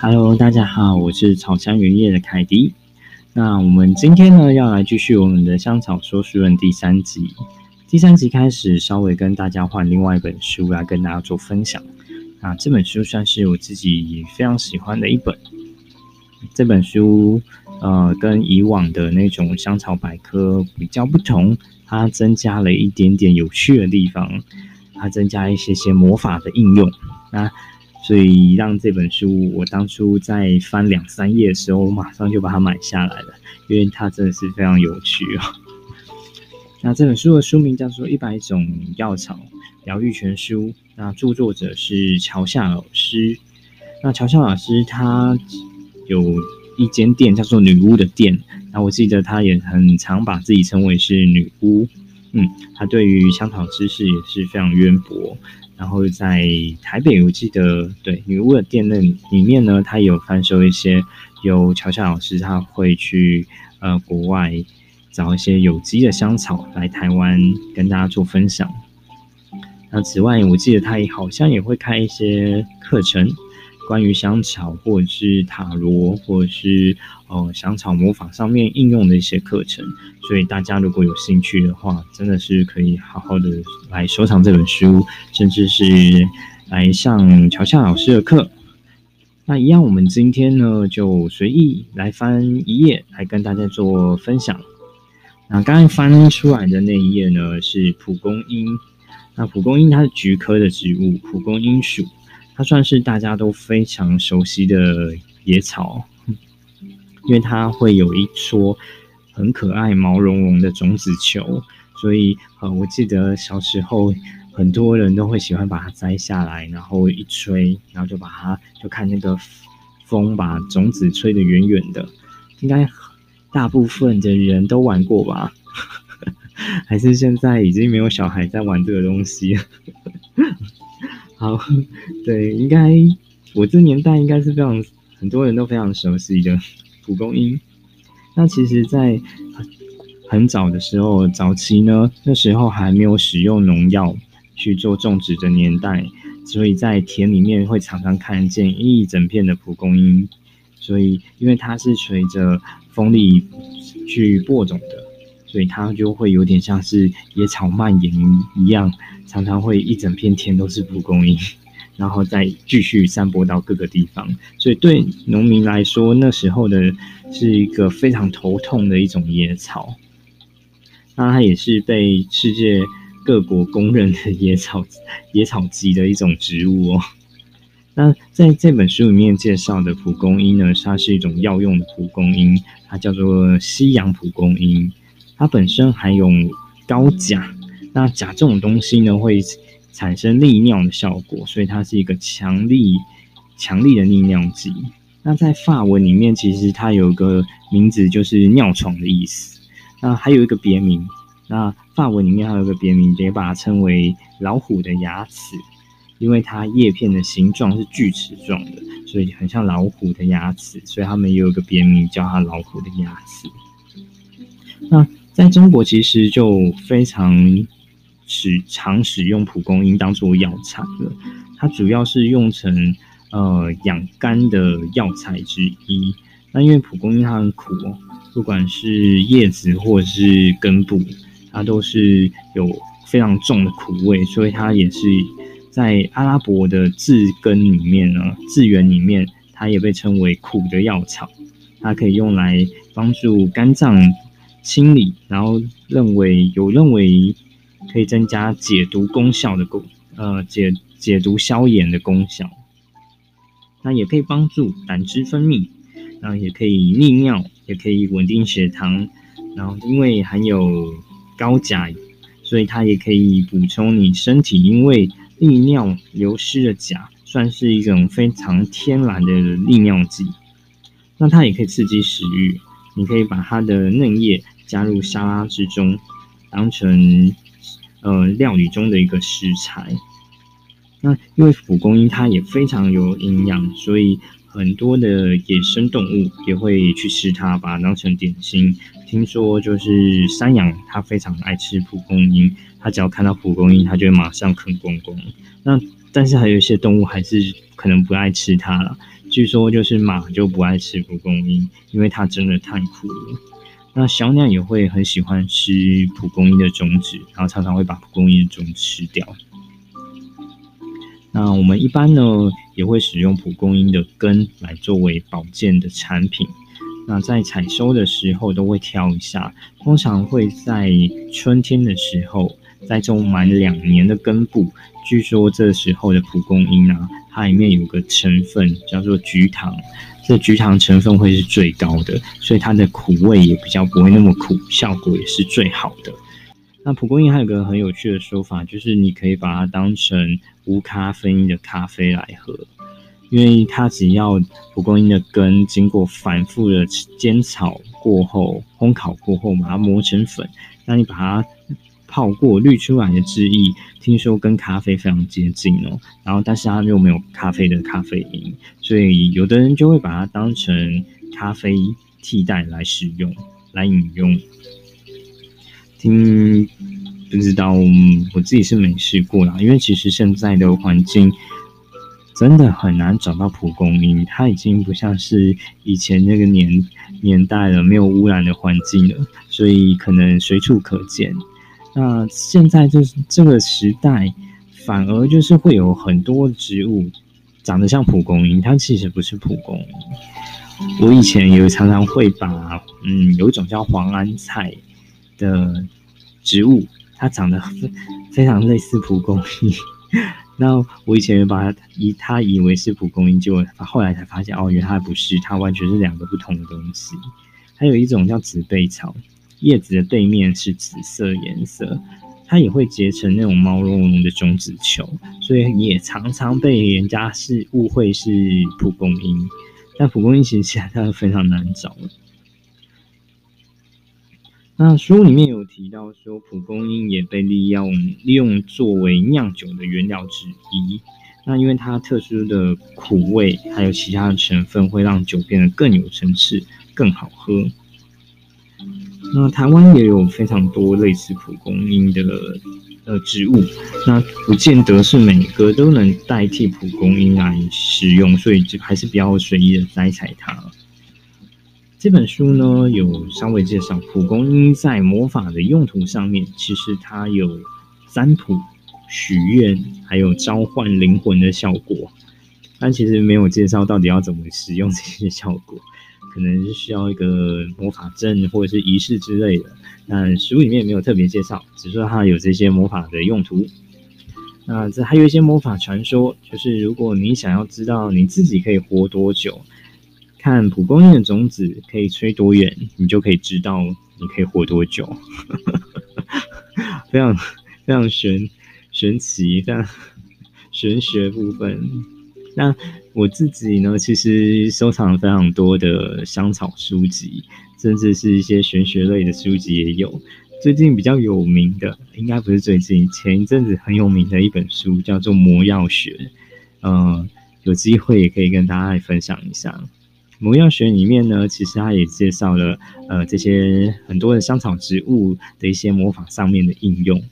Hello，大家好，我是草香原叶的凯迪。那我们今天呢，要来继续我们的香草说书人第三集。第三集开始，稍微跟大家换另外一本书来跟大家做分享。那这本书算是我自己非常喜欢的一本。这本书呃，跟以往的那种香草百科比较不同，它增加了一点点有趣的地方，它增加一些些魔法的应用。那所以让这本书，我当初在翻两三页的时候，我马上就把它买下来了，因为它真的是非常有趣哦。那这本书的书名叫做《一百种药草疗愈全书》，那著作者是乔夏老师。那乔夏老师他有一间店叫做女巫的店，那我记得他也很常把自己称为是女巫。嗯，他对于香草知识也是非常渊博。然后在台北，我记得对女巫的店内里面呢，他有贩售一些由乔夏老师他会去呃国外找一些有机的香草来台湾跟大家做分享。那此外，我记得他也好像也会开一些课程。关于香草，或者是塔罗，或者是呃香草魔法上面应用的一些课程，所以大家如果有兴趣的话，真的是可以好好的来收藏这本书，甚至是来上乔夏老师的课。那一样，我们今天呢就随意来翻一页，来跟大家做分享。那刚才翻出来的那一页呢是蒲公英，那蒲公英它是菊科的植物，蒲公英属。它算是大家都非常熟悉的野草，因为它会有一撮很可爱、毛茸茸的种子球，所以呃，我记得小时候很多人都会喜欢把它摘下来，然后一吹，然后就把它就看那个风把种子吹得远远的，应该大部分的人都玩过吧？还是现在已经没有小孩在玩这个东西？好，对，应该我这年代应该是非常很多人都非常熟悉的蒲公英。那其实，在很早的时候，早期呢，那时候还没有使用农药去做种植的年代，所以在田里面会常常看见一整片的蒲公英。所以，因为它是随着风力去播种的，所以它就会有点像是野草蔓延一样。常常会一整片田都是蒲公英，然后再继续散播到各个地方，所以对农民来说，那时候的是一个非常头痛的一种野草。那它也是被世界各国公认的野草、野草级的一种植物哦。那在这本书里面介绍的蒲公英呢，它是一种药用的蒲公英，它叫做西洋蒲公英，它本身含有高钾。那钾这种东西呢，会产生利尿的效果，所以它是一个强力、强力的利尿剂。那在法文里面，其实它有个名字，就是尿床的意思。那还有一个别名，那法文里面还有个别名，也把它称为老虎的牙齿，因为它叶片的形状是锯齿状的，所以很像老虎的牙齿，所以他们也有个别名叫它老虎的牙齿。在中国，其实就非常。使常使用蒲公英当做药材了，它主要是用成呃养肝的药材之一。那因为蒲公英它很苦哦，不管是叶子或是根部，它都是有非常重的苦味，所以它也是在阿拉伯的字根里面呢，字源里面，它也被称为苦的药草。它可以用来帮助肝脏清理，然后认为有认为。可以增加解毒功效的功，呃，解解毒消炎的功效。那也可以帮助胆汁分泌，然后也可以利尿，也可以稳定血糖。然后因为含有高钾，所以它也可以补充你身体因为利尿流失的钾，算是一种非常天然的利尿剂。那它也可以刺激食欲，你可以把它的嫩叶加入沙拉之中，当成。呃，料理中的一个食材。那因为蒲公英它也非常有营养，所以很多的野生动物也会去吃它，把它当成点心。听说就是山羊，它非常爱吃蒲公英，它只要看到蒲公英，它就会马上啃光光。那但是还有一些动物还是可能不爱吃它了。据说就是马就不爱吃蒲公英，因为它真的太苦了。那小鸟也会很喜欢吃蒲公英的种子，然后常常会把蒲公英的种子吃掉。那我们一般呢，也会使用蒲公英的根来作为保健的产品。那在采收的时候都会挑一下，通常会在春天的时候，在种满两年的根部。据说这时候的蒲公英啊，它里面有个成分叫做菊糖，这菊糖成分会是最高的，所以它的苦味也比较不会那么苦，效果也是最好的。那蒲公英还有个很有趣的说法，就是你可以把它当成无咖啡因的咖啡来喝，因为它只要蒲公英的根经过反复的煎炒过后、烘烤过后，把它磨成粉，那你把它泡过滤出来的汁液，听说跟咖啡非常接近哦。然后，但是它又没有咖啡的咖啡因，所以有的人就会把它当成咖啡替代来使用、来饮用。听不知道，我自己是没试过啦，因为其实现在的环境真的很难找到蒲公英，它已经不像是以前那个年年代了，没有污染的环境了，所以可能随处可见。那现在就是这个时代，反而就是会有很多植物长得像蒲公英，它其实不是蒲公英。我以前也常常会把，嗯，有一种叫黄安菜。的植物，它长得非非常类似蒲公英。那我以前把它以它以为是蒲公英，结果后来才发现哦，原来它不是，它完全是两个不同的东西。还有一种叫紫背草，叶子的背面是紫色颜色，它也会结成那种毛茸茸的种子球，所以也常常被人家是误会是蒲公英。但蒲公英其实现在非常难找。那书里面有提到说，蒲公英也被利用利用作为酿酒的原料之一。那因为它特殊的苦味，还有其他的成分，会让酒变得更有层次，更好喝。那台湾也有非常多类似蒲公英的呃植物，那不见得是每个都能代替蒲公英来使用，所以就还是比较随意的摘采它。这本书呢，有稍微介绍蒲公英在魔法的用途上面，其实它有占卜、许愿，还有召唤灵魂的效果。但其实没有介绍到底要怎么使用这些效果，可能是需要一个魔法阵或者是仪式之类的。但书里面没有特别介绍，只是说它有这些魔法的用途。那这还有一些魔法传说，就是如果你想要知道你自己可以活多久。看蒲公英的种子可以吹多远，你就可以知道你可以活多久。非常非常玄玄奇，非常玄学部分。那我自己呢，其实收藏了非常多的香草书籍，甚至是一些玄学类的书籍也有。最近比较有名的，应该不是最近，前一阵子很有名的一本书叫做《魔药学》。嗯，有机会也可以跟大家来分享一下。魔药学里面呢，其实它也介绍了呃这些很多的香草植物的一些魔法上面的应用。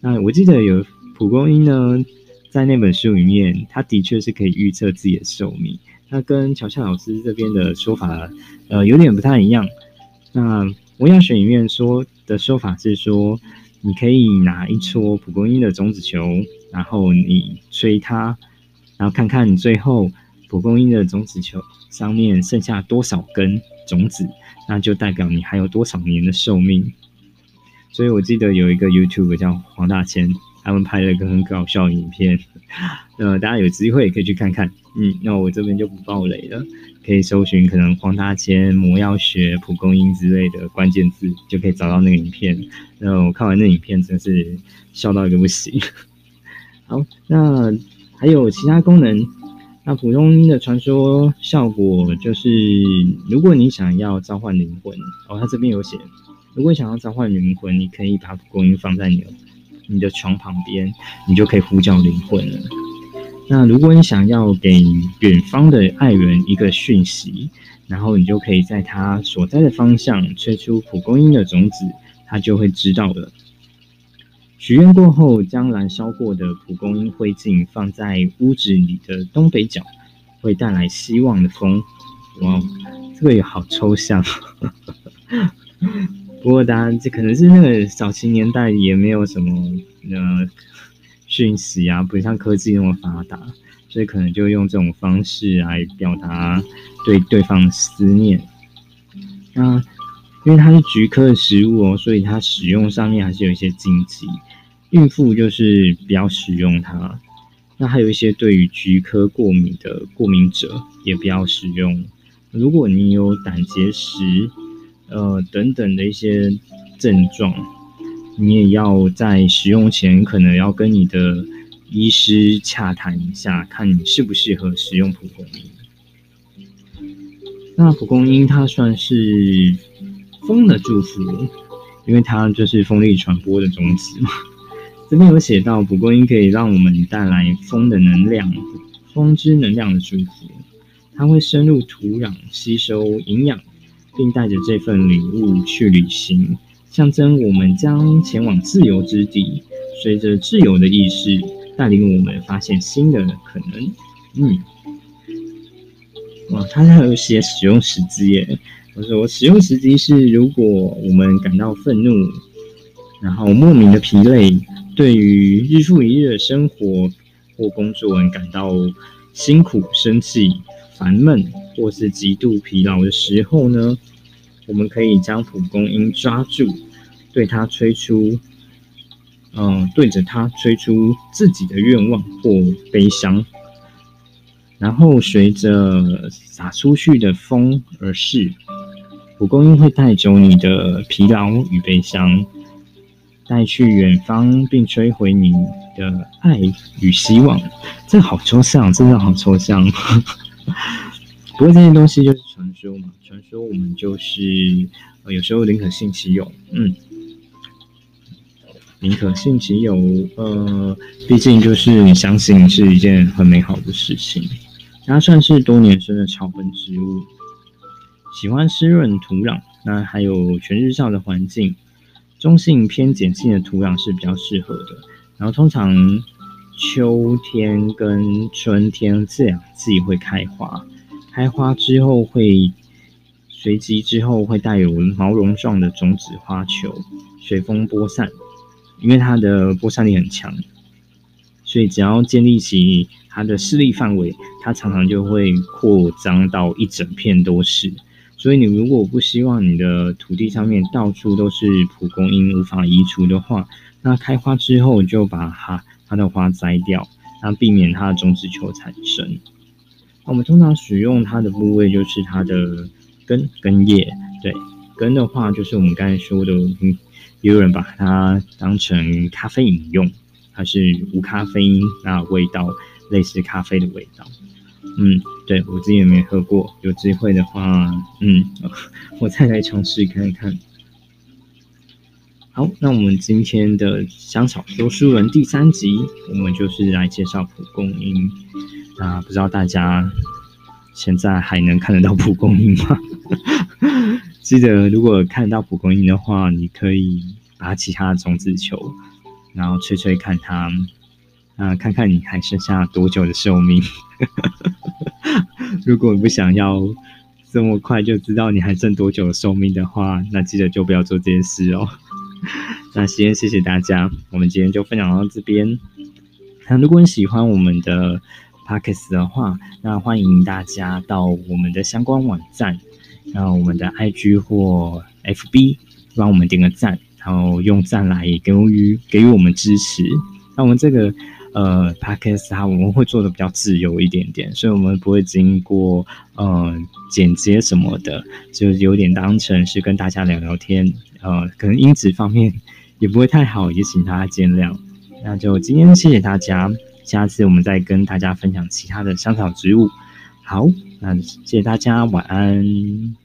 那我记得有蒲公英呢，在那本书里面，它的确是可以预测自己的寿命。那跟乔乔老师这边的说法呃有点不太一样。那魔药学里面说的说法是说，你可以拿一撮蒲公英的种子球，然后你吹它，然后看看你最后蒲公英的种子球。上面剩下多少根种子，那就代表你还有多少年的寿命。所以我记得有一个 YouTube 叫黄大千，他们拍了一个很搞笑的影片，呃，大家有机会也可以去看看。嗯，那我这边就不爆雷了，可以搜寻可能黄大千、魔药学、蒲公英之类的关键字，就可以找到那个影片。那我看完那影片，真是笑到一个不行。好，那还有其他功能。那蒲公英的传说效果就是，如果你想要召唤灵魂，哦，它这边有写，如果想要召唤灵魂，你可以把蒲公英放在你的你的床旁边，你就可以呼叫灵魂了。那如果你想要给远方的爱人一个讯息，然后你就可以在他所在的方向吹出蒲公英的种子，他就会知道了。许愿过后，将燃烧过的蒲公英灰烬放在屋子里的东北角，会带来希望的风。哇，这个也好抽象。不过当然，这可能是那个早期年代也没有什么呃讯息啊，不像科技那么发达，所以可能就用这种方式来表达对对方的思念。那因为它是菊科的食物哦，所以它使用上面还是有一些禁忌。孕妇就是不要使用它，那还有一些对于菊科过敏的过敏者也不要使用。如果你有胆结石，呃等等的一些症状，你也要在使用前可能要跟你的医师洽谈一下，看你适不适合使用蒲公英。那蒲公英它算是风的祝福，因为它就是风力传播的种子嘛。这边有写到，蒲公英可以让我们带来风的能量，风之能量的祝福。它会深入土壤，吸收营养，并带着这份礼物去旅行，象征我们将前往自由之地。随着自由的意识，带领我们发现新的可能。嗯，哇，它还有写使用时机耶。我说，使用时机是如果我们感到愤怒，然后莫名的疲累。对于日复一日的生活或工作感到辛苦、生气、烦闷，或是极度疲劳的时候呢，我们可以将蒲公英抓住，对它吹出，嗯、对着它吹出自己的愿望或悲伤，然后随着洒出去的风而逝，蒲公英会带走你的疲劳与悲伤。带去远方，并摧毁你的爱与希望。这好抽象，真的好抽象。不过这些东西就是传说嘛，传说我们就是呃，有时候宁可信其有，嗯，宁可信其有。呃，毕竟就是你相信是一件很美好的事情。它算是多年生的草本植物，喜欢湿润土壤，那还有全日照的环境。中性偏碱性的土壤是比较适合的，然后通常秋天跟春天这两季会开花，开花之后会随即之后会带有毛绒状的种子花球，随风播散，因为它的播散力很强，所以只要建立起它的势力范围，它常常就会扩张到一整片都是。所以你如果不希望你的土地上面到处都是蒲公英无法移除的话，那开花之后就把它它的花摘掉，那避免它的种子球产生。那我们通常使用它的部位就是它的根根叶，对，根的话就是我们刚才说的，嗯，也有人把它当成咖啡饮用，它是无咖啡因，那味道类似咖啡的味道。嗯，对，我自己也没喝过，有机会的话，嗯，我再来尝试看一看。好，那我们今天的香草说书人第三集，我们就是来介绍蒲公英。那不知道大家现在还能看得到蒲公英吗？记得如果看得到蒲公英的话，你可以拔起它的种子球，然后吹吹看它。啊，看看你还剩下多久的寿命。如果你不想要这么快就知道你还剩多久的寿命的话，那记得就不要做这件事哦。那先谢谢大家，我们今天就分享到这边。那如果你喜欢我们的 Podcast 的话，那欢迎大家到我们的相关网站，然后我们的 IG 或 FB，帮我们点个赞，然后用赞来给予给予我们支持。那我们这个。呃，Podcast 它我们会做的比较自由一点点，所以我们不会经过呃剪接什么的，就有点当成是跟大家聊聊天。呃，可能音质方面也不会太好，也请大家见谅。那就今天谢谢大家，下次我们再跟大家分享其他的香草植物。好，那谢谢大家，晚安。